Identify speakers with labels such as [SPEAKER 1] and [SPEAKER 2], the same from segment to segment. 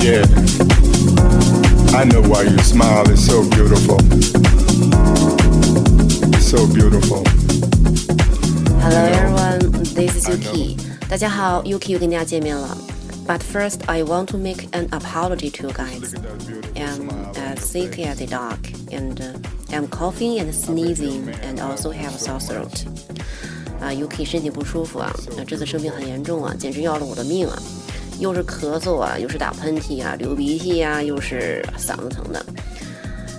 [SPEAKER 1] Yeah. I know why you smile. It's so beautiful. It's so beautiful.
[SPEAKER 2] Hello everyone, this is Yuki. 大家好，Yuki 又跟大家见面了。But first, I want to make an apology to you guys. I'm as sick as a dog, and uh, I'm coughing and sneezing, and also have a sore throat. 啊，Yuki 身体不舒服啊，那这次生病很严重啊，简直要了我的命啊！ 又是咳嗽啊，又是打喷嚏啊，流鼻涕呀、啊，又是嗓子疼的，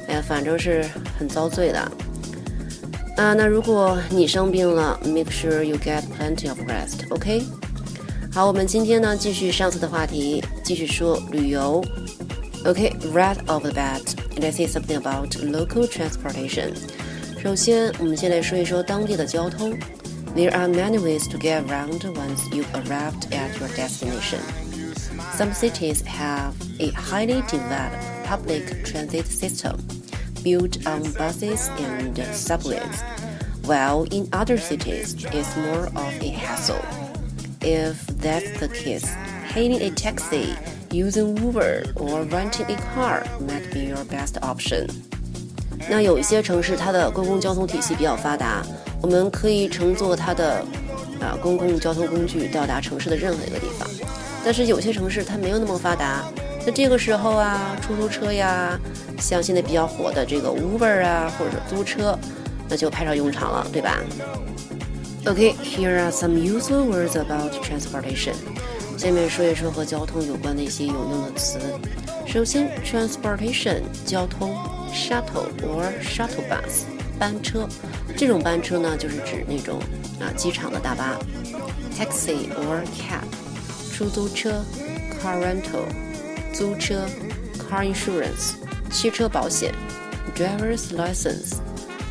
[SPEAKER 2] 哎呀，反正是很遭罪的。啊，那如果你生病了，make sure you get plenty of rest，OK？、好，我们今天呢继续上次的话题，继续说旅游。OK，right、off the bat，let's say something about local transportation。首先，我们先来说一说当地的交通。There are many ways to get around once you've arrived at your destination. Some cities have a highly developed public transit system built on buses and subways, while in other cities it's more of a hassle. If that's the case, hailing a taxi, using Uber, or renting a car might be your best option. 那有一些城市，它的公共交通体系比较发达， 我们可以乘坐它的啊公共交通工具到达城市的任何一个地方。但是有些城市它没有那么发达，那这个时候啊，出租车呀，像现在比较火的这个 Uber 啊，或者租车，那就派上用场了，对吧？OK，here are some useful words about transportation. 下面说一说和交通有关的一些有用的词。首先，transportation 交通，shuttle or shuttle bus 班车，这种班车呢就是指那种啊机场的大巴。taxi or cab 出租车，car rental 租车，car insurance 汽车保险，driver's license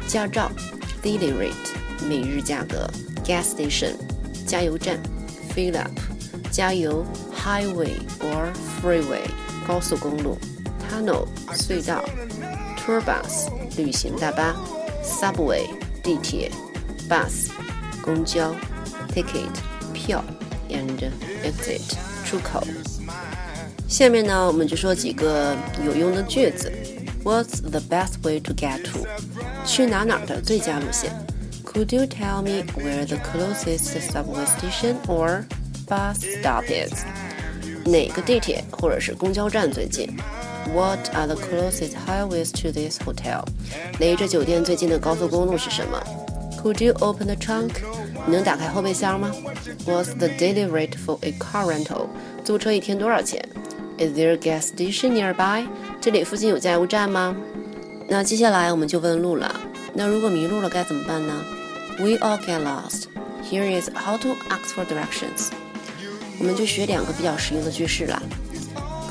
[SPEAKER 2] 驾照，daily rate 每日价格，gas station 加油站，fill up 加油，highway or freeway 高速公路，tunnel 隧道，tour bus 旅行大巴 ，subway 地铁，bus 公交，ticket 票。and exit 出口。下面呢，我们就说几个有用的句子。What's the best way to get to？去哪哪的最佳路线？Could you tell me where the closest subway station or bus stop is？哪个地铁或者是公交站最近 ？What are the closest highways to this hotel？离这酒店最近的高速公路是什么？Could you open the trunk？你能打开后备箱吗？What's the daily rate for a car rental？租车一天多少钱？Is there a gas station nearby？这里附近有加油站吗？那接下来我们就问路了。那如果迷路了该怎么办呢？We all get lost. Here is how to ask for directions. 我们就学两个比较实用的句式啦。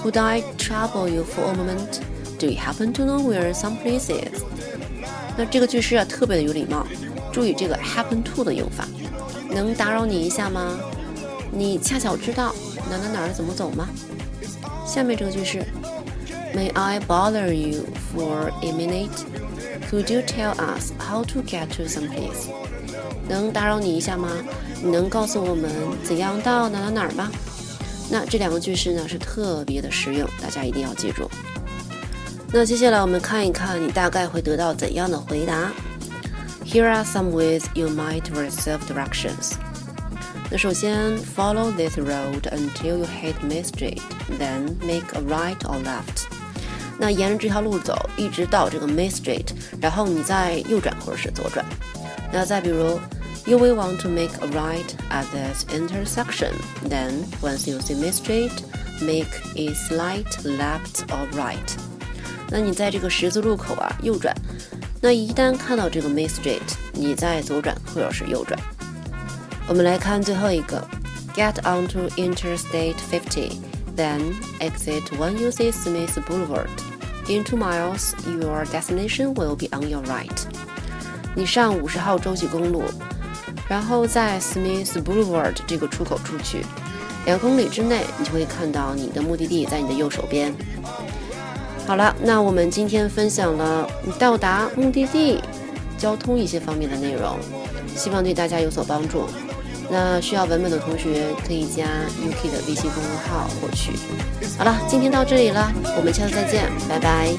[SPEAKER 2] Could I trouble you for a moment? Do you happen to know where some place is？那这个句式啊特别的有礼貌，注意这个 happen to 的用法。能打扰你一下吗？你恰巧知道哪哪哪儿怎么走吗？下面这个句式，May I bother you for a minute? Could you tell us how to get to some place? 能打扰你一下吗？你能告诉我们怎样到哪哪哪儿吗？ 那这两个句式呢是特别的实用，大家一定要记住。那接下来我们看一看，你大概会得到怎样的回答。Here are some ways you might receive directions. 那首先，follow this road until you hit Main Street, then make a right or left. 那沿着这条路走，一直到这个 Main Street，然后你再右转或者是左转。那再比如 ，You will want to make a right at this intersection. Then, once you see Main Street, make a slight left or right. 那你在这个十字路口啊，右转。那一旦看到这个 Main Street，你再左转或者是右转。我们来看最后一个，Get onto Interstate 50, then exit when you see Smith Boulevard. In two miles, your destination will be on your right. 你上五十号洲际公路， 然后在 Smith Boulevard 这个出口出去，两公里之内你就会看到你的目的地在你的右手边。好了，那我们今天分享了到达目的地交通一些方面的内容，希望对大家有所帮助。那需要文本的同学可以加 UK 的微信公众号获取。好了，今天到这里了，我们下次再见，拜拜。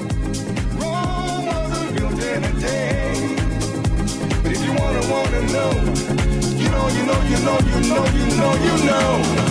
[SPEAKER 2] know, you know, you know, you know, you know, you know.